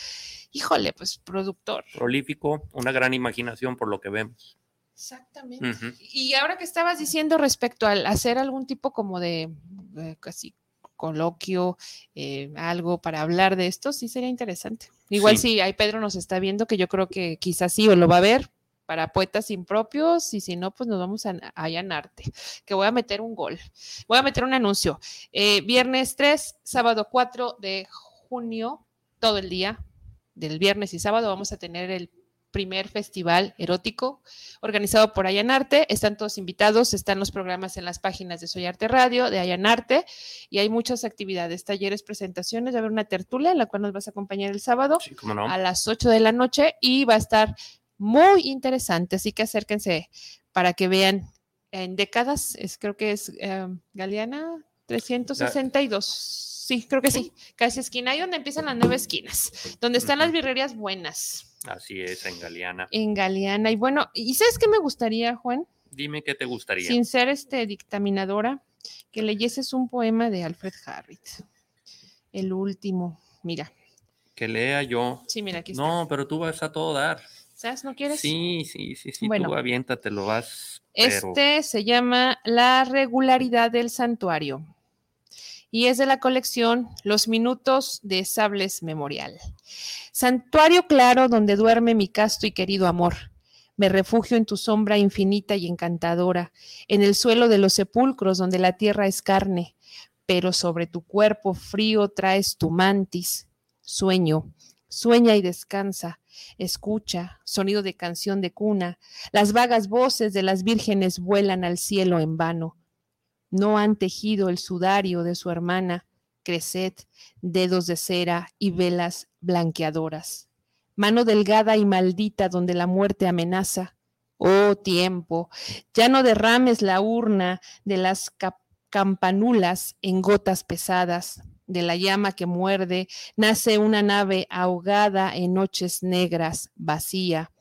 híjole, pues productor. Prolífico, una gran imaginación por lo que vemos. Exactamente. Y ahora que estabas diciendo respecto al hacer algún tipo como de eh, casi coloquio, eh, algo para hablar de esto, sí sería interesante. Igual si ahí Pedro nos está viendo, que yo creo que quizás sí o lo va a ver para poetas impropios y si no, pues nos vamos a, allanarte, que voy a meter un gol. Voy a meter un anuncio. Eh, viernes 3, sábado 4 de junio, todo el día, del viernes y sábado vamos a tener el primer festival erótico organizado por Ayanarte. Están todos invitados, están los programas en las páginas de Soy Arte Radio, de Ayanarte, y hay muchas actividades, talleres, presentaciones. Va a haber una tertulia en la cual nos vas a acompañar el sábado a las 8 de la noche y va a estar muy interesante, así que acérquense para que vean en décadas, es, creo que es eh, Galeana 362. Sí, creo que sí. Casi esquina, ahí donde empiezan las nueve esquinas, donde están las birrerías buenas. Así es, en Galeana. En Galeana. Y bueno, ¿y sabes qué me gustaría, Juan? Dime qué te gustaría. Sin ser este dictaminadora, que leyeses un poema de Alfred Harrit. El último. Mira. Que lea yo. Sí, mira, aquí está. No, pero tú vas a todo dar. ¿Sabes? ¿No quieres? Sí, sí, sí, sí. Bueno, tú aviéntate, lo vas. Este se llama La regularidad del santuario. Y es de la colección Los Minutos de Sables Memorial. Santuario claro donde duerme mi casto y querido amor. Me refugio en tu sombra infinita y encantadora, en el suelo de los sepulcros donde la tierra es carne, pero sobre tu cuerpo frío traes tu mantis. Sueño, sueña y descansa, escucha, sonido de canción de cuna, las vagas voces de las vírgenes vuelan al cielo en vano no han tejido el sudario de su hermana, creced, dedos de cera y velas blanqueadoras. Mano delgada y maldita donde la muerte amenaza. Oh tiempo, ya no derrames la urna de las campanulas en gotas pesadas. De la llama que muerde nace una nave ahogada en noches negras, vacía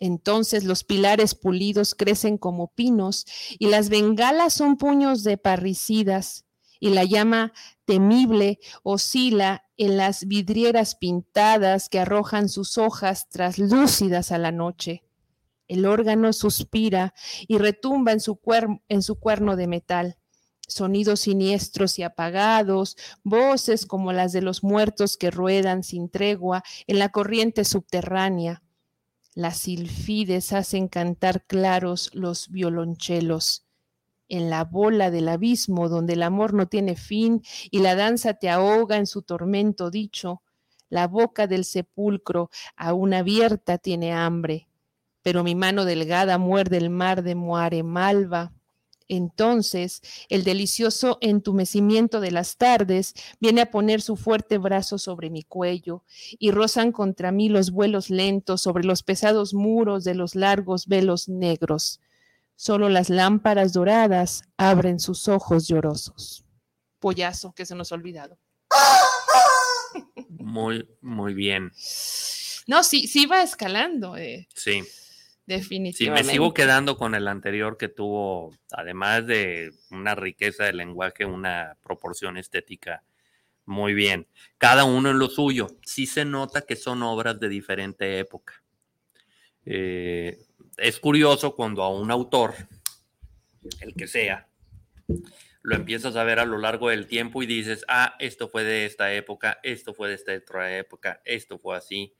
entonces los pilares pulidos crecen como pinos y las bengalas son puños de parricidas y la llama temible oscila en las vidrieras pintadas que arrojan sus hojas traslúcidas a la noche. El órgano suspira y retumba en su, cuerno de metal. Sonidos siniestros y apagados, voces como las de los muertos que ruedan sin tregua en la corriente subterránea las silfides hacen cantar claros los violonchelos. En la bola del abismo donde el amor no tiene fin y la danza te ahoga en su tormento dicho, la boca del sepulcro aún abierta tiene hambre, pero mi mano delgada muerde el mar de Muare Malva entonces el delicioso entumecimiento de las tardes viene a poner su fuerte brazo sobre mi cuello y rozan contra mí los vuelos lentos sobre los pesados muros de los largos velos negros. Solo las lámparas doradas abren sus ojos llorosos. Pollazo que se nos ha olvidado. Muy, muy bien. No, sí, sí va escalando. Eh. Sí. Definitivamente. Sí, me sigo quedando con el anterior que tuvo, además de una riqueza de lenguaje, una proporción estética muy bien. Cada uno en lo suyo. Sí se nota que son obras de diferente época. Eh, es curioso cuando a un autor, el que sea, lo empiezas a ver a lo largo del tiempo y dices, ah, esto fue de esta época, esto fue de esta otra época, esto fue así.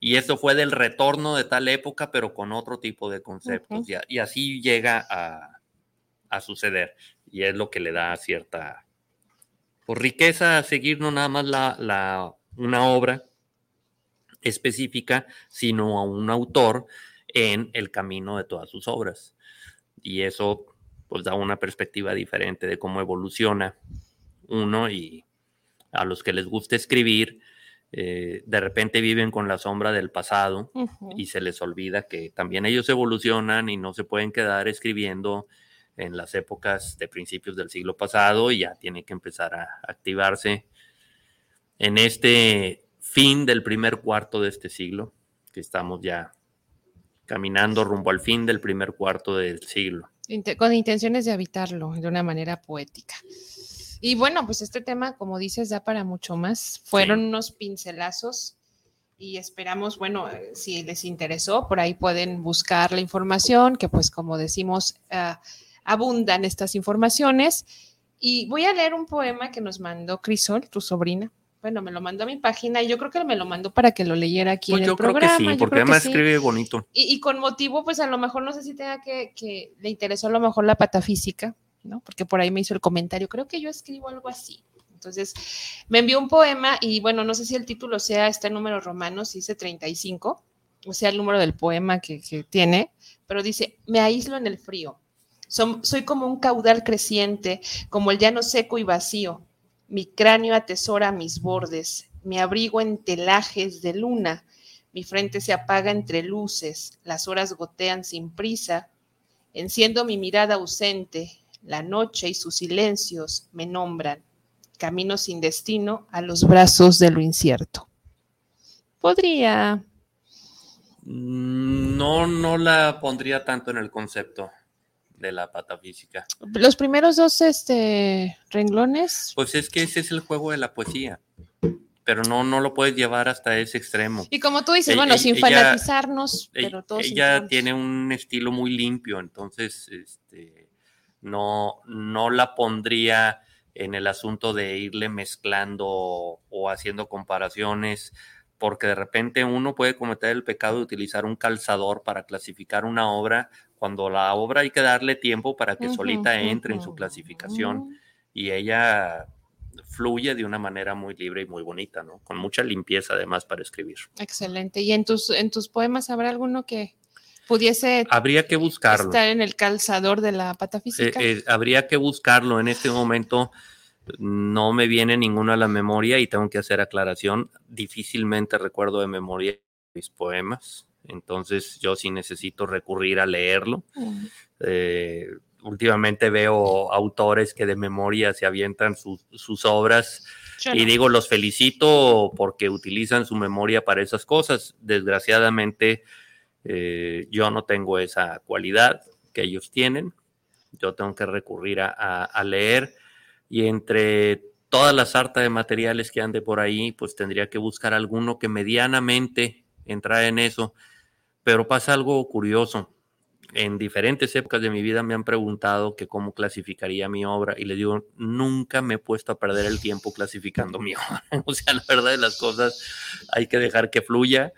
Y esto fue del retorno de tal época, pero con otro tipo de conceptos. y, así llega a, suceder. Y es lo que le da cierta pues, riqueza a seguir no nada más la, una obra específica, sino a un autor en el camino de todas sus obras. Y eso pues da una perspectiva diferente de cómo evoluciona uno y a los que les gusta escribir, eh, de repente viven con la sombra del pasado y se les olvida que también ellos evolucionan y no se pueden quedar escribiendo en las épocas de principios del siglo pasado y ya tienen que empezar a activarse en este fin del primer cuarto de este siglo, que estamos ya caminando rumbo al fin del primer cuarto del siglo. Con intenciones de habitarlo de una manera poética. Y bueno, pues este tema, como dices, da para mucho más. Fueron unos pincelazos y esperamos, bueno, eh, si les interesó, por ahí pueden buscar la información, que pues como decimos, ah, abundan estas informaciones. Y voy a leer un poema que nos mandó Crisol, tu sobrina. Bueno, me lo mandó a mi página y yo creo que me lo mandó para que lo leyera aquí pues en el programa. Creo que sí, porque además escribe bonito. Y, con motivo, pues a lo mejor no sé si tenga que, que le interesó a lo mejor la patafísica, porque por ahí me hizo el comentario, creo que yo escribo algo así. Entonces, me envió un poema y bueno, no sé si el título sea este número romano, si dice 35, o sea, el número del poema que, tiene, pero dice, me aíslo en el frío. soy como un caudal creciente, como el llano seco y vacío. Mi cráneo atesora mis bordes, me abrigo en telajes de luna, mi frente se apaga entre luces, las horas gotean sin prisa, enciendo mi mirada ausente, la noche y sus silencios me nombran, camino sin destino a los brazos de lo incierto. Podría. Mm, no, no la pondría tanto en el concepto de la patafísica. Los primeros dos este, renglones. Pues es que ese es el juego de la poesía pero no, no lo puedes llevar hasta ese extremo. Y como tú dices, bueno, sin fanatizarnos, pero todos. Ella tiene un estilo muy limpio, entonces, este, no, no la pondría en el asunto de irle mezclando o haciendo comparaciones, porque de repente uno puede cometer el pecado de utilizar un calzador para clasificar una obra, cuando la obra hay que darle tiempo para que solita entre en su clasificación mm. y ella fluye de una manera muy libre y muy bonita, ¿no? Con mucha limpieza además para escribir. Excelente. ¿Y en tus, en tus poemas habrá alguno que pudiese habría que buscarlo. estar en el calzador de la patafísica? Eh, eh, habría que buscarlo. En este momento no me viene ninguno a la memoria y tengo que hacer aclaración. Difícilmente recuerdo de memoria mis poemas. Entonces yo sí necesito recurrir a leerlo. Mm. Eh, últimamente veo autores que de memoria se avientan sus obras y digo, los felicito porque utilizan su memoria para esas cosas. Desgraciadamente, eh, yo no tengo esa cualidad que ellos tienen. Yo tengo que recurrir a, leer y entre todas las artes de materiales que ande por ahí, pues tendría que buscar alguno que medianamente entrara en eso. Pero pasa algo curioso en diferentes épocas de mi vida me han preguntado que cómo clasificaría mi obra y le digo, nunca me he puesto a perder el tiempo clasificando mi obra. o sea, la verdad de las cosas hay que dejar que fluya,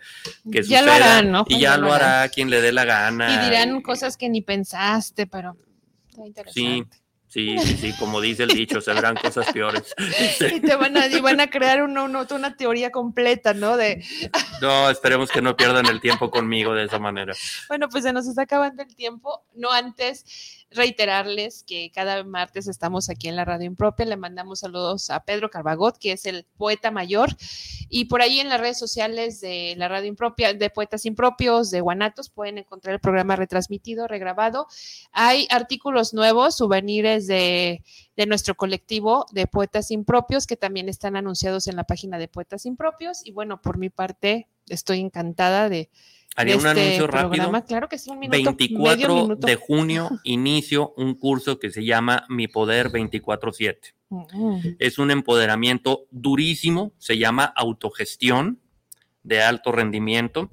que ya Lo harán, ¿no? Y ya, lo hará. quien le dé la gana. Y dirán cosas que ni pensaste, pero está interesante. Sí. Sí, sí, sí, como dice el dicho, se verán cosas peores. Y te van a, y van a crear una, una, una, teoría completa, ¿no? De... No, esperemos que no pierdan el tiempo conmigo de esa manera. Bueno, pues se nos está acabando el tiempo. No antes reiterarles que cada martes estamos aquí en la radio impropia. Le mandamos saludos a Pedro Carbagot, que es el poeta mayor. Y por ahí en las redes sociales de la radio impropia, de Poetas Impropios, de Guanatos, pueden encontrar el programa retransmitido, regrabado. Hay artículos nuevos, souvenirs de, de nuestro colectivo de Poetas Impropios, que también están anunciados en la página de Poetas Impropios. Y bueno, por mi parte, estoy encantada de Haría un este anuncio rápido. Claro que sí, un minuto. 24 de junio inicio un curso que se llama Mi Poder 24-7. Mm. Es un empoderamiento durísimo, se llama autogestión de alto rendimiento.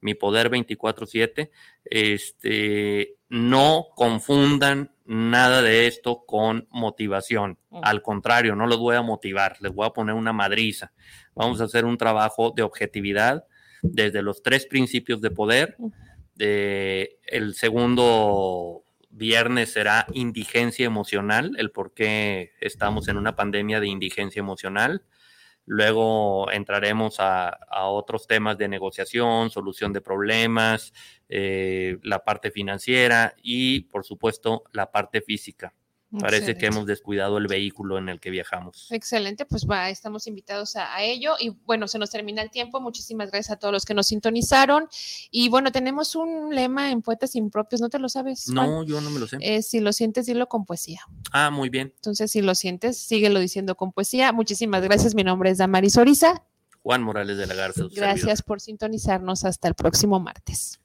Mi Poder 24-7. Este, no confundan nada de esto con motivación. Mm. Al contrario, no los voy a motivar, les voy a poner una madriza. Vamos a hacer un trabajo de objetividad desde los tres principios de poder. el segundo viernes será indigencia emocional, el por qué estamos en una pandemia de indigencia emocional. Luego entraremos a, otros temas de negociación, solución de problemas, eh, la parte financiera y, por supuesto, la parte física. Parece que hemos descuidado el vehículo en el que viajamos. Excelente, pues va, estamos invitados a, ello y bueno, se nos termina el tiempo. Muchísimas gracias a todos los que nos sintonizaron. Y bueno, tenemos un lema en Poetas Impropios, ¿no te lo sabes? No, yo no me lo sé. si lo sientes, dilo con poesía. Ah, muy bien. Entonces, si lo sientes, síguelo diciendo con poesía. Muchísimas gracias. Mi nombre es Damaris Oriza. Juan Morales de la Garza. Gracias por sintonizarnos. Hasta el próximo martes.